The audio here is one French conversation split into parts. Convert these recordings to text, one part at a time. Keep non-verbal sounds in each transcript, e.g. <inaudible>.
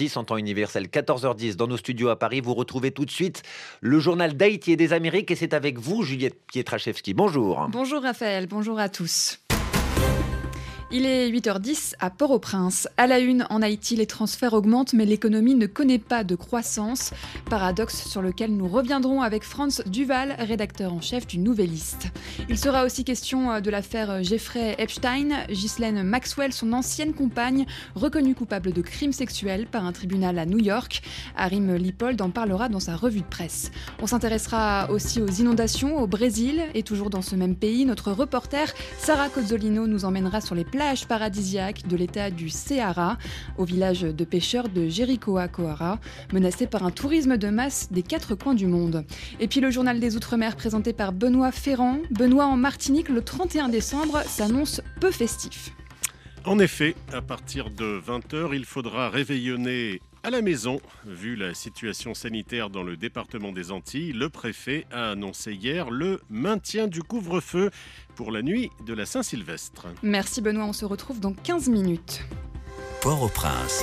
14h10 en temps universel, 14h10 dans nos studios à Paris. Vous retrouvez tout de suite le journal d'Haïti et des Amériques et c'est avec vous, Juliette Pietraszewski. Bonjour. Bonjour Raphaël, bonjour à tous. Il est 8h10 à Port-au-Prince. À la une, en Haïti, les transferts augmentent, mais l'économie ne connaît pas de croissance. Paradoxe sur lequel nous reviendrons avec Franz Duval, rédacteur en chef du Nouvelliste. Il sera aussi question euh, de l'affaire Jeffrey Epstein. Ghislaine Maxwell, son ancienne compagne, reconnue coupable de crimes sexuels par un tribunal à New York. Harim Lipold en parlera dans sa revue de presse. On s'intéressera aussi aux inondations au Brésil et toujours dans ce même pays, notre reporter Sarah Cozzolino nous emmènera sur les plages plage paradisiaque de l'état du Ceará, au village de pêcheurs de Jericoa-Coara, menacé par un tourisme de masse des quatre coins du monde. Et puis le journal des Outre-mer présenté par Benoît Ferrand. Benoît en Martinique le 31 décembre s'annonce peu festif. En effet, à partir de 20h, il faudra réveillonner à la maison. Vu la situation sanitaire dans le département des Antilles, le préfet a annoncé hier le maintien du couvre-feu pour la nuit de la Saint-Sylvestre. Merci Benoît, on se retrouve dans 15 minutes. Port-au-Prince,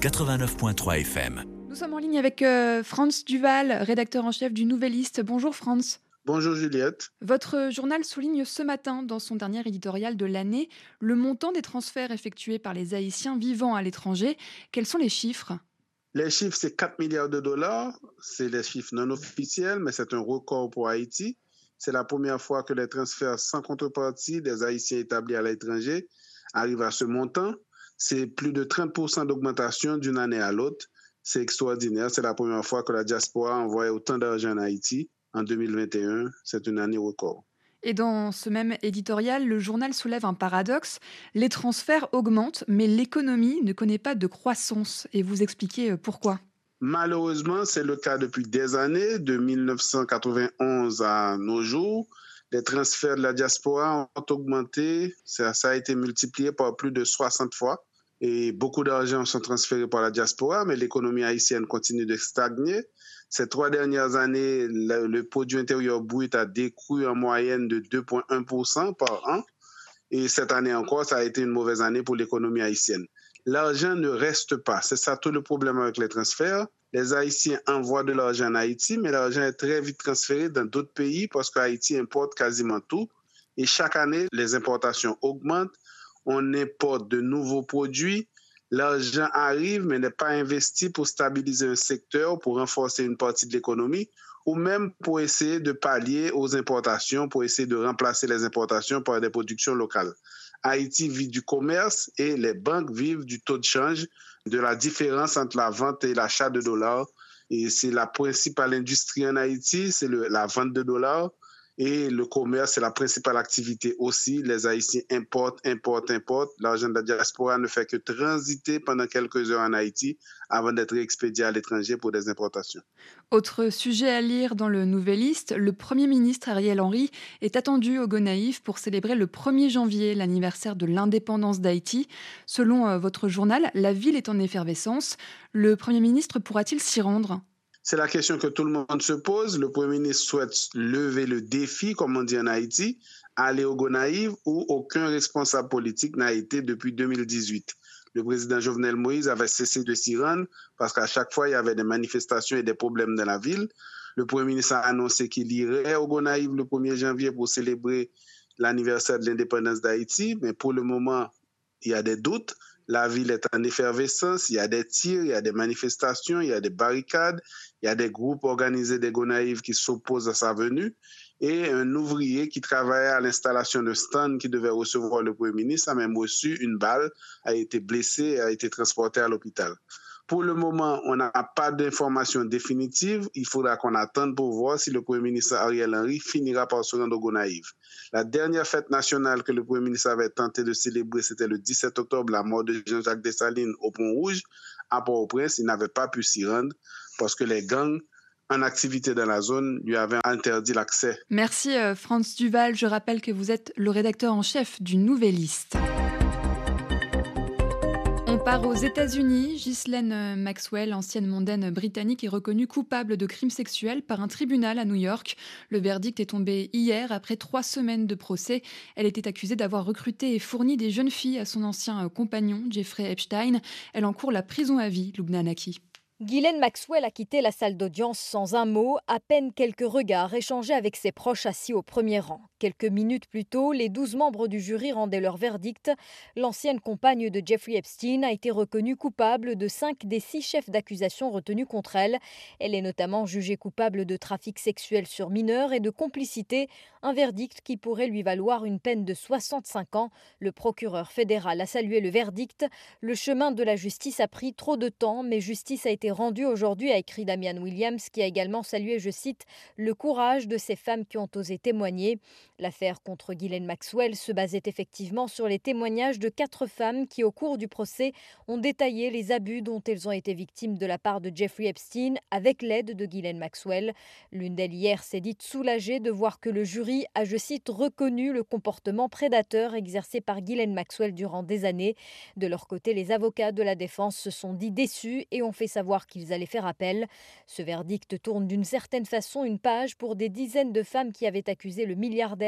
89.3 FM. Nous sommes en ligne avec euh, Franz Duval, rédacteur en chef du Nouvelliste. Bonjour Franz. Bonjour Juliette. Votre journal souligne ce matin, dans son dernier éditorial de l'année, le montant des transferts effectués par les Haïtiens vivant à l'étranger. Quels sont les chiffres? Les chiffres, c'est 4 milliards de dollars. C'est les chiffres non officiels, mais c'est un record pour Haïti. C'est la première fois que les transferts sans contrepartie des Haïtiens établis à l'étranger arrivent à ce montant. C'est plus de 30% d'augmentation d'une année à l'autre. C'est extraordinaire. C'est la première fois que la diaspora envoie autant d'argent en Haïti en 2021. C'est une année record. Et dans ce même éditorial, le journal soulève un paradoxe. Les transferts augmentent, mais l'économie ne connaît pas de croissance. Et vous expliquez euh, pourquoi Malheureusement, c'est le cas depuis des années, de 1991 à nos jours. Les transferts de la diaspora ont augmenté. Ça, ça a été multiplié par plus de 60 fois. Et beaucoup d'argent sont transférés par la diaspora, mais l'économie haïtienne continue de stagner. Ces trois dernières années, le, produit intérieur brut a décru en moyenne de 2,1% par an. Et cette année encore, ça a été une mauvaise année pour l'économie haïtienne. L'argent ne reste pas. C'est ça tout le problème avec les transferts. Les Haïtiens envoient de l'argent en Haïti, mais l'argent est très vite transféré dans d'autres pays parce qu'Haïti importe quasiment tout. Et chaque année, les importations augmentent. On importe de nouveaux produits l'argent arrive mais n'est pas investi pour stabiliser un secteur, pour renforcer une partie de l'économie ou même pour essayer de pallier aux importations, pour essayer de remplacer les importations par des productions locales. Haïti vit du commerce et les banques vivent du taux de change, de la différence entre la vente et l'achat de dollars. Et c'est la principale industrie en Haïti, c'est la vente de dollars. Et le commerce, c'est la principale activité aussi. Les Haïtiens importent, importent, importent. L'argent de la diaspora ne fait que transiter pendant quelques heures en Haïti avant d'être expédié à l'étranger pour des importations. Autre sujet à lire dans le Nouvelliste, le Premier ministre Ariel Henry est attendu au Gonaïf pour célébrer le 1er janvier l'anniversaire de l'indépendance d'Haïti. Selon euh, votre journal, la ville est en effervescence. Le Premier ministre pourra-t-il s'y rendre? C'est la question que tout le monde se pose. Le Premier ministre souhaite lever le défi, comme on dit en Haïti, aller au Gonaïve où aucun responsable politique n'a été depuis 2018. Le président Jovenel Moïse avait cessé de s'y rendre parce qu'à chaque fois, il y avait des manifestations et des problèmes dans la ville. Le Premier ministre a annoncé qu'il irait au Gonaïve le 1er janvier pour célébrer l'anniversaire de l'indépendance d'Haïti, mais pour le moment, il y a des doutes. La ville est en effervescence, il y a des tirs, il y a des manifestations, il y a des barricades, il y a des groupes organisés des Gonaïves qui s'opposent à sa venue et un ouvrier qui travaillait à l'installation de stand qui devait recevoir le Premier ministre a même reçu une balle, a été blessé et a été transporté à l'hôpital. Pour le moment, on n'a pas d'informations définitives. Il faudra qu'on attende pour voir si le Premier ministre Ariel Henry finira par se rendre au Gonaïve. La dernière fête nationale que le Premier ministre avait tenté de célébrer, c'était le 17 octobre, la mort de Jean-Jacques Dessalines au Pont-Rouge. À Port-au-Prince, il n'avait pas pu s'y rendre parce que les gangs en activité dans la zone lui avaient interdit l'accès. Merci euh, Franz Duval. Je rappelle que vous êtes le rédacteur en chef du Nouvelliste. On part aux États-Unis. Ghislaine Maxwell, ancienne mondaine britannique, est reconnue coupable de crimes sexuels par un tribunal à New York. Le verdict est tombé hier après trois semaines de procès. Elle était accusée d'avoir recruté et fourni des jeunes filles à son ancien compagnon, Jeffrey Epstein. Elle encourt la prison à vie, Lubna Naki. Guylaine Maxwell a quitté la salle d'audience sans un mot, à peine quelques regards échangés avec ses proches assis au premier rang. Quelques minutes plus tôt, les douze membres du jury rendaient leur verdict. L'ancienne compagne de Jeffrey Epstein a été reconnue coupable de cinq des six chefs d'accusation retenus contre elle. Elle est notamment jugée coupable de trafic sexuel sur mineurs et de complicité, un verdict qui pourrait lui valoir une peine de 65 ans. Le procureur fédéral a salué le verdict. Le chemin de la justice a pris trop de temps, mais justice a été rendu aujourd'hui, a écrit Damian Williams, qui a également salué, je cite, le courage de ces femmes qui ont osé témoigner. L'affaire contre Ghislaine Maxwell se basait effectivement sur les témoignages de quatre femmes qui, au cours du procès, ont détaillé les abus dont elles ont été victimes de la part de Jeffrey Epstein avec l'aide de Ghislaine Maxwell. L'une d'elles hier s'est dite soulagée de voir que le jury a, je cite, reconnu le comportement prédateur exercé par Ghislaine Maxwell durant des années. De leur côté, les avocats de la défense se sont dit déçus et ont fait savoir qu'ils allaient faire appel. Ce verdict tourne d'une certaine façon une page pour des dizaines de femmes qui avaient accusé le milliardaire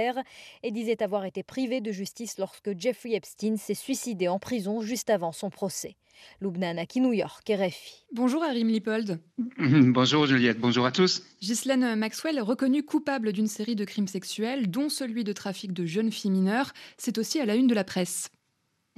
et disaient avoir été privées de justice lorsque Jeffrey Epstein s'est suicidé en prison juste avant son procès. Lubnan qui New York, RFI. Bonjour Arim Lipold. <clears throat> Bonjour Juliette, bonjour à tous. Ghislaine Maxwell, reconnue coupable d'une série de crimes sexuels, dont celui de trafic de jeunes filles mineures, c'est aussi à la une de la presse.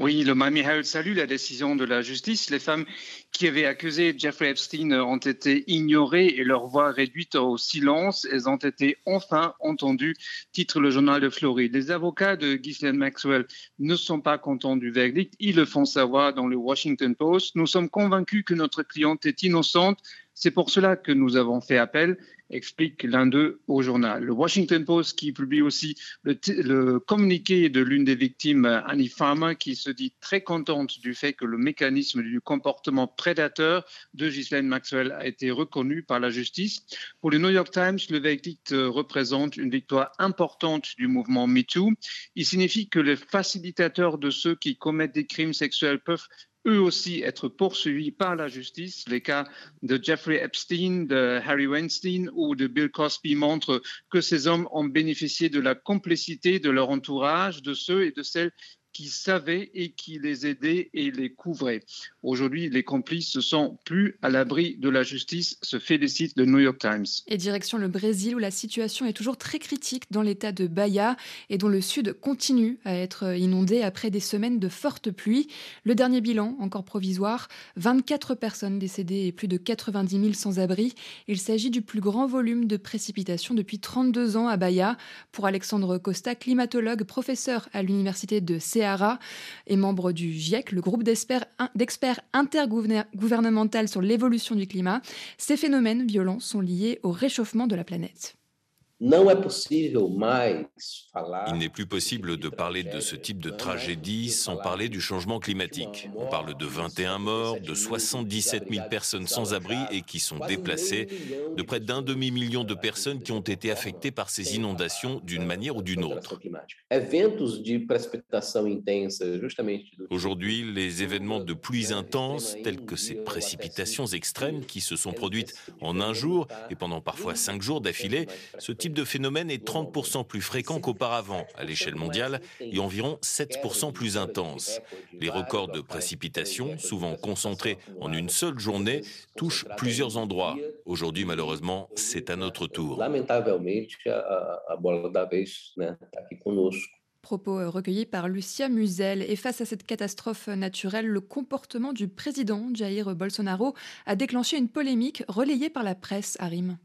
Oui, le Miami Herald salue la décision de la justice. Les femmes qui avaient accusé Jeffrey Epstein ont été ignorées et leur voix réduite au silence. Elles ont été enfin entendues, titre le journal de Floride. Les avocats de Ghislaine Maxwell ne sont pas contents du verdict. Ils le font savoir dans le Washington Post. Nous sommes convaincus que notre cliente est innocente. C'est pour cela que nous avons fait appel explique l'un d'eux au journal. Le Washington Post qui publie aussi le, communiqué de l'une des victimes, Annie Farmer, qui se dit très contente du fait que le mécanisme du comportement prédateur de Ghislaine Maxwell a été reconnu par la justice. Pour le New York Times, le verdict représente une victoire importante du mouvement MeToo. Il signifie que les facilitateurs de ceux qui commettent des crimes sexuels peuvent eux aussi être poursuivis par la justice. Les cas de Jeffrey Epstein, de Harry Weinstein ou de Bill Cosby montrent que ces hommes ont bénéficié de la complicité de leur entourage, de ceux et de celles qui savaient et qui les aidaient et les couvraient. Aujourd'hui, les complices ne sont plus à l'abri de la justice, se félicite le New York Times. Et direction le Brésil, où la situation est toujours très critique dans l'état de Bahia et dont le sud continue à être inondé après des semaines de fortes pluies. Le dernier bilan, encore provisoire, 24 personnes décédées et plus de 90 000 sans-abri. Il s'agit du plus grand volume de précipitations depuis 32 ans à Bahia. Pour Alexandre Costa, climatologue, professeur à l'université de C est membre du GIEC, le groupe d'experts intergouvernemental sur l'évolution du climat. Ces phénomènes violents sont liés au réchauffement de la planète. Il n'est plus possible de parler de ce type de tragédie sans parler du changement climatique. On parle de 21 morts, de 77 000 personnes sans abri et qui sont déplacées, de près d'un demi-million de personnes qui ont été affectées par ces inondations d'une manière ou d'une autre. Aujourd'hui, les événements de pluie intenses, tels que ces précipitations extrêmes qui se sont produites en un jour et pendant parfois cinq jours d'affilée, ce type de phénomène est 30% plus fréquent qu'auparavant à l'échelle mondiale et environ 7% plus intense. Les records de précipitations, souvent concentrés en une seule journée, touchent plusieurs endroits. Aujourd'hui, malheureusement, c'est à notre tour. Propos euh, recueillis par Lucia Musel. Et face à cette catastrophe naturelle, le comportement du président Jair Bolsonaro a déclenché une polémique relayée par la presse à Rime.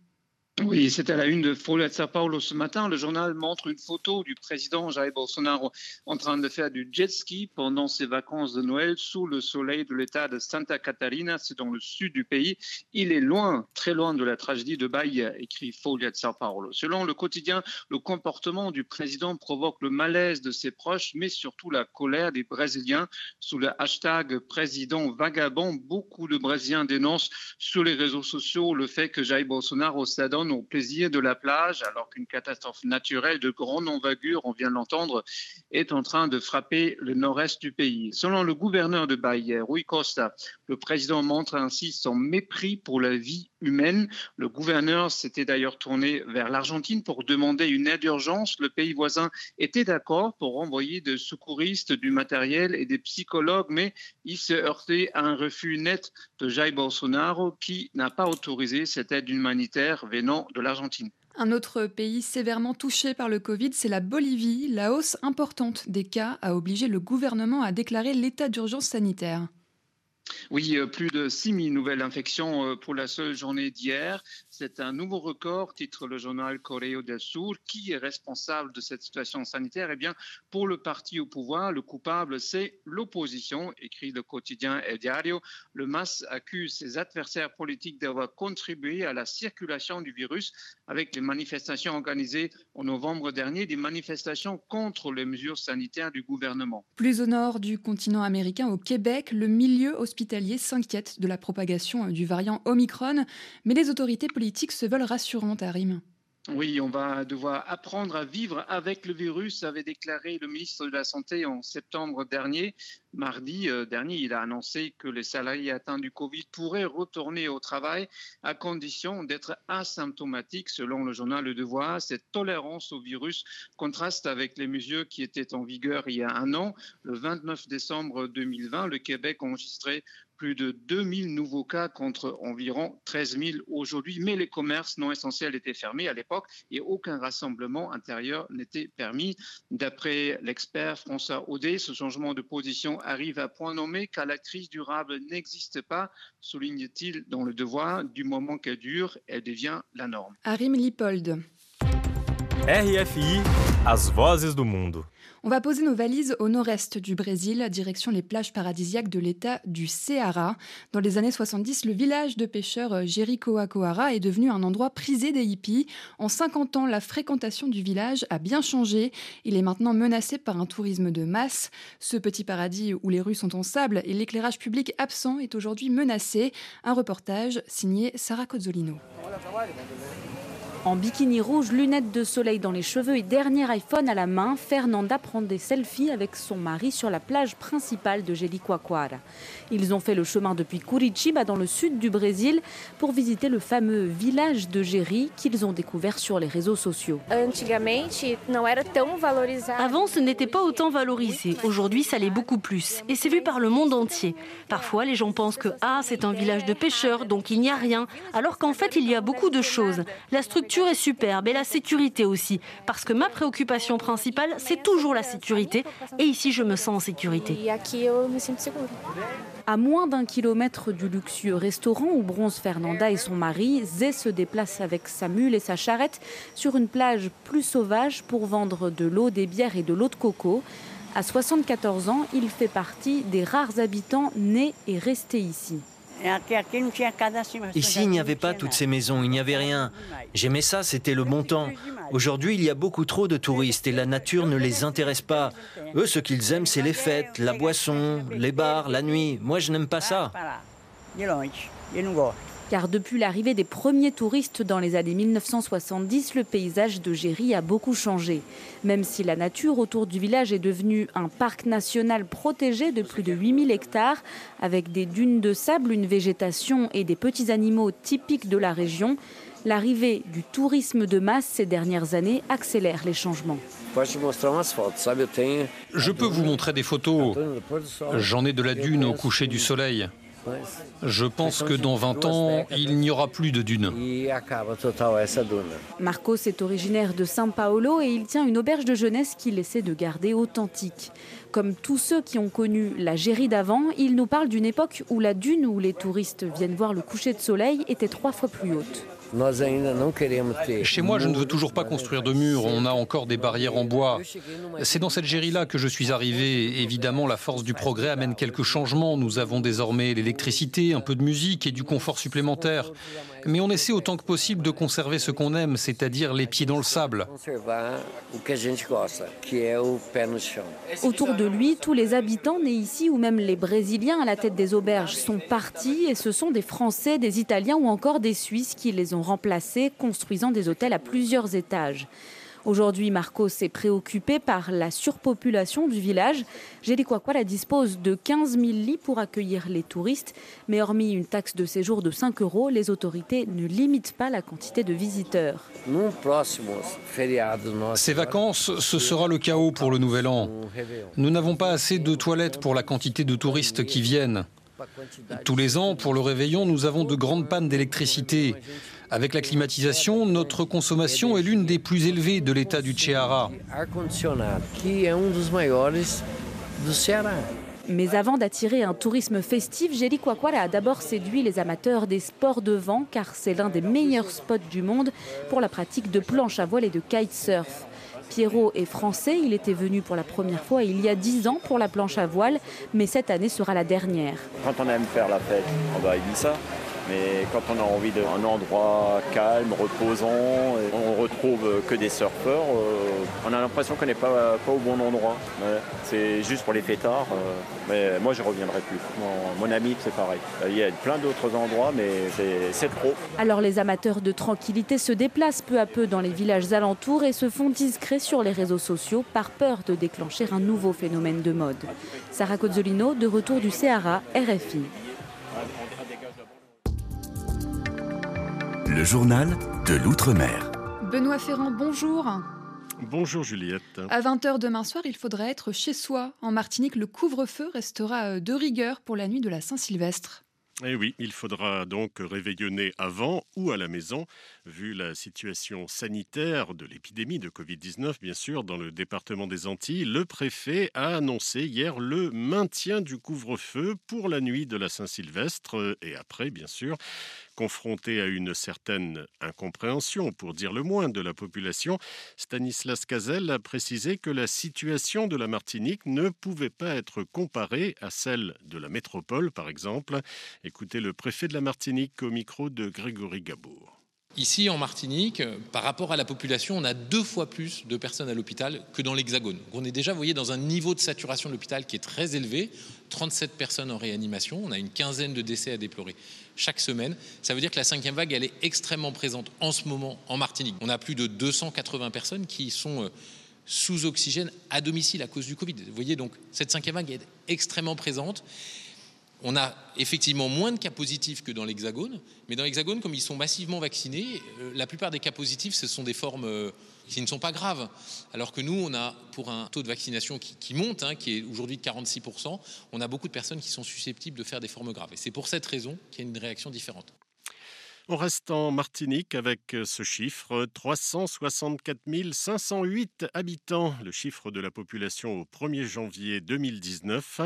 Oui, c'est à la une de Folha de Sao Paulo ce matin. Le journal montre une photo du président Jair Bolsonaro en train de faire du jet ski pendant ses vacances de Noël sous le soleil de l'état de Santa Catarina. C'est dans le sud du pays. Il est loin, très loin de la tragédie de Bahia, écrit Folha de Sao Paulo. Selon le quotidien, le comportement du président provoque le malaise de ses proches, mais surtout la colère des Brésiliens. Sous le hashtag président vagabond, beaucoup de Brésiliens dénoncent sur les réseaux sociaux le fait que Jair Bolsonaro s'adonne au plaisir de la plage, alors qu'une catastrophe naturelle de grande envergure, on vient de l'entendre, est en train de frapper le nord-est du pays. Selon le gouverneur de Bahia, Rui Costa, le président montre ainsi son mépris pour la vie humaine. Le gouverneur s'était d'ailleurs tourné vers l'Argentine pour demander une aide d'urgence. Le pays voisin était d'accord pour envoyer des secouristes, du matériel et des psychologues, mais il s'est heurté à un refus net de Jair Bolsonaro qui n'a pas autorisé cette aide humanitaire venant de l'Argentine. Un autre pays sévèrement touché par le Covid, c'est la Bolivie. La hausse importante des cas a obligé le gouvernement à déclarer l'état d'urgence sanitaire. Oui, euh, plus de 6 000 nouvelles infections euh, pour la seule journée d'hier. C'est un nouveau record, titre le journal Correo del Sur. Qui est responsable de cette situation sanitaire Eh bien, pour le parti au pouvoir, le coupable, c'est l'opposition, écrit le quotidien El Diario. Le MAS accuse ses adversaires politiques d'avoir contribué à la circulation du virus avec les manifestations organisées en novembre dernier, des manifestations contre les mesures sanitaires du gouvernement. Plus au nord du continent américain, au Québec, le milieu hospitalier s'inquiètent de la propagation du variant Omicron, mais les autorités politiques se veulent rassurantes à. Oui, on va devoir apprendre à vivre avec le virus, avait déclaré le ministre de la Santé en septembre dernier. Mardi euh, dernier, il a annoncé que les salariés atteints du Covid pourraient retourner au travail à condition d'être asymptomatiques, selon le journal Le Devoir. Cette tolérance au virus contraste avec les mesures qui étaient en vigueur il y a un an. Le 29 décembre 2020, le Québec enregistrait plus de 2000 nouveaux cas contre environ 13 000 aujourd'hui. Mais les commerces non essentiels étaient fermés à l'époque et aucun rassemblement intérieur n'était permis. D'après l'expert François Audet, ce changement de position arrive à point nommé car la crise durable n'existe pas, souligne-t-il dans le devoir. Du moment qu'elle dure, elle devient la norme. Arim Lipold. RFI, as vozes do mundo. On va poser nos valises au nord-est du Brésil, direction les plages paradisiaques de l'état du Ceará. Dans les années 70, le village de pêcheurs Jericoacoara est devenu un endroit prisé des hippies. En 50 ans, la fréquentation du village a bien changé. Il est maintenant menacé par un tourisme de masse. Ce petit paradis où les rues sont en sable et l'éclairage public absent est aujourd'hui menacé. Un reportage signé Sarah Cozzolino. En bikini rouge, lunettes de soleil dans les cheveux et dernier iPhone à la main, Fernanda prend des selfies avec son mari sur la plage principale de Jericoacoara. Ils ont fait le chemin depuis Curitiba dans le sud du Brésil pour visiter le fameux village de Jeri qu'ils ont découvert sur les réseaux sociaux. Avant, ce n'était pas autant valorisé. Aujourd'hui, ça l'est beaucoup plus. Et c'est vu par le monde entier. Parfois, les gens pensent que ah, c'est un village de pêcheurs, donc il n'y a rien. Alors qu'en fait, il y a beaucoup de choses. La structure est superbe et la sécurité aussi, parce que ma préoccupation principale, c'est toujours la sécurité. Et ici, je me sens en sécurité. À moins d'un kilomètre du luxueux restaurant où bronze Fernanda et son mari, Zé se déplace avec sa mule et sa charrette sur une plage plus sauvage pour vendre de l'eau, des bières et de l'eau de coco. À 74 ans, il fait partie des rares habitants nés et restés ici. Ici, il n'y avait pas toutes ces maisons, il n'y avait rien. J'aimais ça, c'était le bon temps. Aujourd'hui, il y a beaucoup trop de touristes et la nature ne les intéresse pas. Eux, ce qu'ils aiment, c'est les fêtes, la boisson, les bars, la nuit. Moi, je n'aime pas ça car depuis l'arrivée des premiers touristes dans les années 1970, le paysage de Géry a beaucoup changé. Même si la nature autour du village est devenue un parc national protégé de plus de 8000 hectares, avec des dunes de sable, une végétation et des petits animaux typiques de la région, l'arrivée du tourisme de masse ces dernières années accélère les changements. Je peux vous montrer des photos. J'en ai de la dune au coucher du soleil. Je pense que dans 20 ans, il n'y aura plus de dunes. Marcos est originaire de São Paulo et il tient une auberge de jeunesse qu'il essaie de garder authentique. Comme tous ceux qui ont connu la Gérie d'avant, il nous parle d'une époque où la dune où les touristes viennent voir le coucher de soleil était trois fois plus haute. Chez moi, je ne veux toujours pas construire de murs. On a encore des barrières en bois. C'est dans cette gérie-là que je suis arrivé. Évidemment, la force du progrès amène quelques changements. Nous avons désormais l'électricité, un peu de musique et du confort supplémentaire. Mais on essaie autant que possible de conserver ce qu'on aime, c'est-à-dire les pieds dans le sable. Autour de lui, tous les habitants nés ici ou même les Brésiliens à la tête des auberges sont partis et ce sont des Français, des Italiens ou encore des Suisses qui les ont remplacés, construisant des hôtels à plusieurs étages. Aujourd'hui, Marcos est préoccupé par la surpopulation du village. Jericoacoara dispose de 15 000 lits pour accueillir les touristes, mais hormis une taxe de séjour de 5 euros, les autorités ne limitent pas la quantité de visiteurs. Ces vacances, ce sera le chaos pour le nouvel an. Nous n'avons pas assez de toilettes pour la quantité de touristes qui viennent. Tous les ans, pour le réveillon, nous avons de grandes pannes d'électricité. Avec la climatisation, notre consommation est l'une des plus élevées de l'État du Ceará. Mais avant d'attirer un tourisme festif, Jericoacoara a d'abord séduit les amateurs des sports de vent car c'est l'un des meilleurs spots du monde pour la pratique de planche à voile et de kitesurf. Pierrot est français, il était venu pour la première fois il y a dix ans pour la planche à voile, mais cette année sera la dernière. Quand on aime faire la fête, on va à Ibiza. Mais quand on a envie d'un endroit calme, reposant, on retrouve que des surfeurs, euh, on a l'impression qu'on n'est pas, au bon endroit. c'est juste pour les fêtards. Euh, mais moi, je reviendrai plus. Mon, ami, c'est pareil. Il y a plein d'autres endroits, mais c'est trop. Alors les amateurs de tranquillité se déplacent peu à peu dans les villages alentours et se font discrets sur les réseaux sociaux par peur de déclencher un nouveau phénomène de mode. Sarah Cozzolino, de retour du CRA, RFI. Le journal de l'Outre-mer. Benoît Ferrand, bonjour. Bonjour Juliette. À 20h demain soir, il faudra être chez soi. En Martinique, le couvre-feu restera de rigueur pour la nuit de la Saint-Sylvestre. Eh oui, il faudra donc réveillonner avant ou à la maison, vu la situation sanitaire de l'épidémie de Covid-19, bien sûr, dans le département des Antilles. Le préfet a annoncé hier le maintien du couvre-feu pour la nuit de la Saint-Sylvestre et après, bien sûr confronté à une certaine incompréhension, pour dire le moins, de la population, Stanislas Cazel a précisé que la situation de la Martinique ne pouvait pas être comparée à celle de la métropole, par exemple. Écoutez le préfet de la Martinique au micro de Grégory Gabour. Ici, en Martinique, par rapport à la population, on a deux fois plus de personnes à l'hôpital que dans l'Hexagone. On est déjà, vous voyez, dans un niveau de saturation de l'hôpital qui est très élevé. 37 personnes en réanimation. On a une quinzaine de décès à déplorer chaque semaine. Ça veut dire que la cinquième vague, elle est extrêmement présente en ce moment en Martinique. On a plus de 280 personnes qui sont euh, sous oxygène à domicile à cause du Covid. Vous voyez, donc cette cinquième vague est extrêmement présente. On a effectivement moins de cas positifs que dans l'Hexagone, mais dans l'Hexagone, comme ils sont massivement vaccinés, euh, la plupart des cas positifs, ce sont des formes euh, qui ne sont pas graves. Alors que nous, on a, pour un taux de vaccination qui, monte, hein, qui est aujourd'hui de 46%, on a beaucoup de personnes qui sont susceptibles de faire des formes graves. Et c'est pour cette raison qu'il y a une réaction différente. On reste en Martinique avec euh, ce chiffre 364 508 habitants, le chiffre de la population au 1er janvier 2019.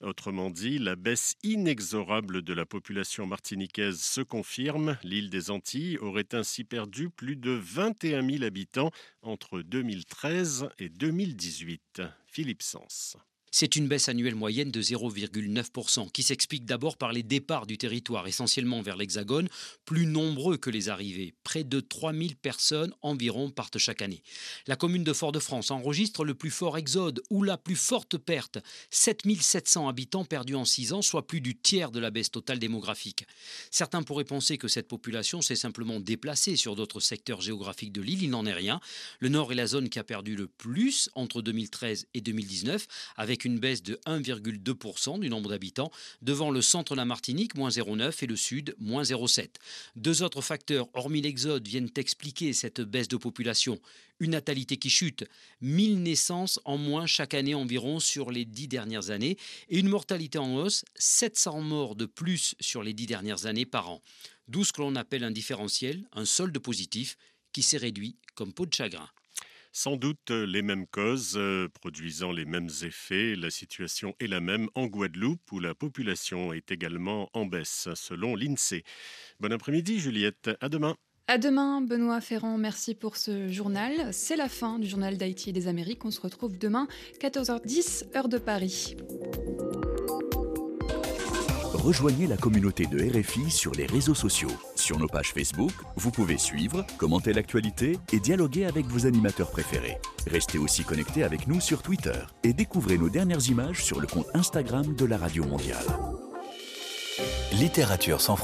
Autrement dit, la baisse inexorable de la population martiniquaise se confirme. L'île des Antilles aurait ainsi perdu plus de 21 000 habitants entre 2013 et 2018. Philippe Sens. C'est une baisse annuelle moyenne de 0,9% qui s'explique d'abord par les départs du territoire, essentiellement vers l'Hexagone, plus nombreux que les arrivées. Près de 3000 personnes environ partent chaque année. La commune de Fort-de-France enregistre le plus fort exode ou la plus forte perte. 7700 habitants perdus en 6 ans, soit plus du tiers de la baisse totale démographique. Certains pourraient penser que cette population s'est simplement déplacée sur d'autres secteurs géographiques de l'île. Il n'en est rien. Le nord est la zone qui a perdu le plus entre 2013 et 2019, avec une baisse de 1,2% du nombre d'habitants, devant le centre de la Martinique, moins 0,9, et le sud, moins 0,7. Deux autres facteurs, hormis l'exode, viennent expliquer cette baisse de population. Une natalité qui chute, 1000 naissances en moins chaque année environ sur les dix dernières années, et une mortalité en hausse, 700 morts de plus sur les dix dernières années par an. D'où ce que l'on appelle un différentiel, un solde positif, qui s'est réduit comme peau de chagrin. Sans doute euh, les mêmes causes, euh, produisant les mêmes effets. La situation est la même en Guadeloupe, où la population est également en baisse, selon l'INSEE. Bon après-midi, Juliette. À demain. À demain, Benoît Ferrand. Merci pour ce journal. C'est la fin du journal d'Haïti et des Amériques. On se retrouve demain, 14h10, heure de Paris. Rejoignez la communauté de RFI sur les réseaux sociaux. Sur nos pages Facebook, vous pouvez suivre, commenter l'actualité et dialoguer avec vos animateurs préférés. Restez aussi connectés avec nous sur Twitter et découvrez nos dernières images sur le compte Instagram de la Radio Mondiale. Littérature sans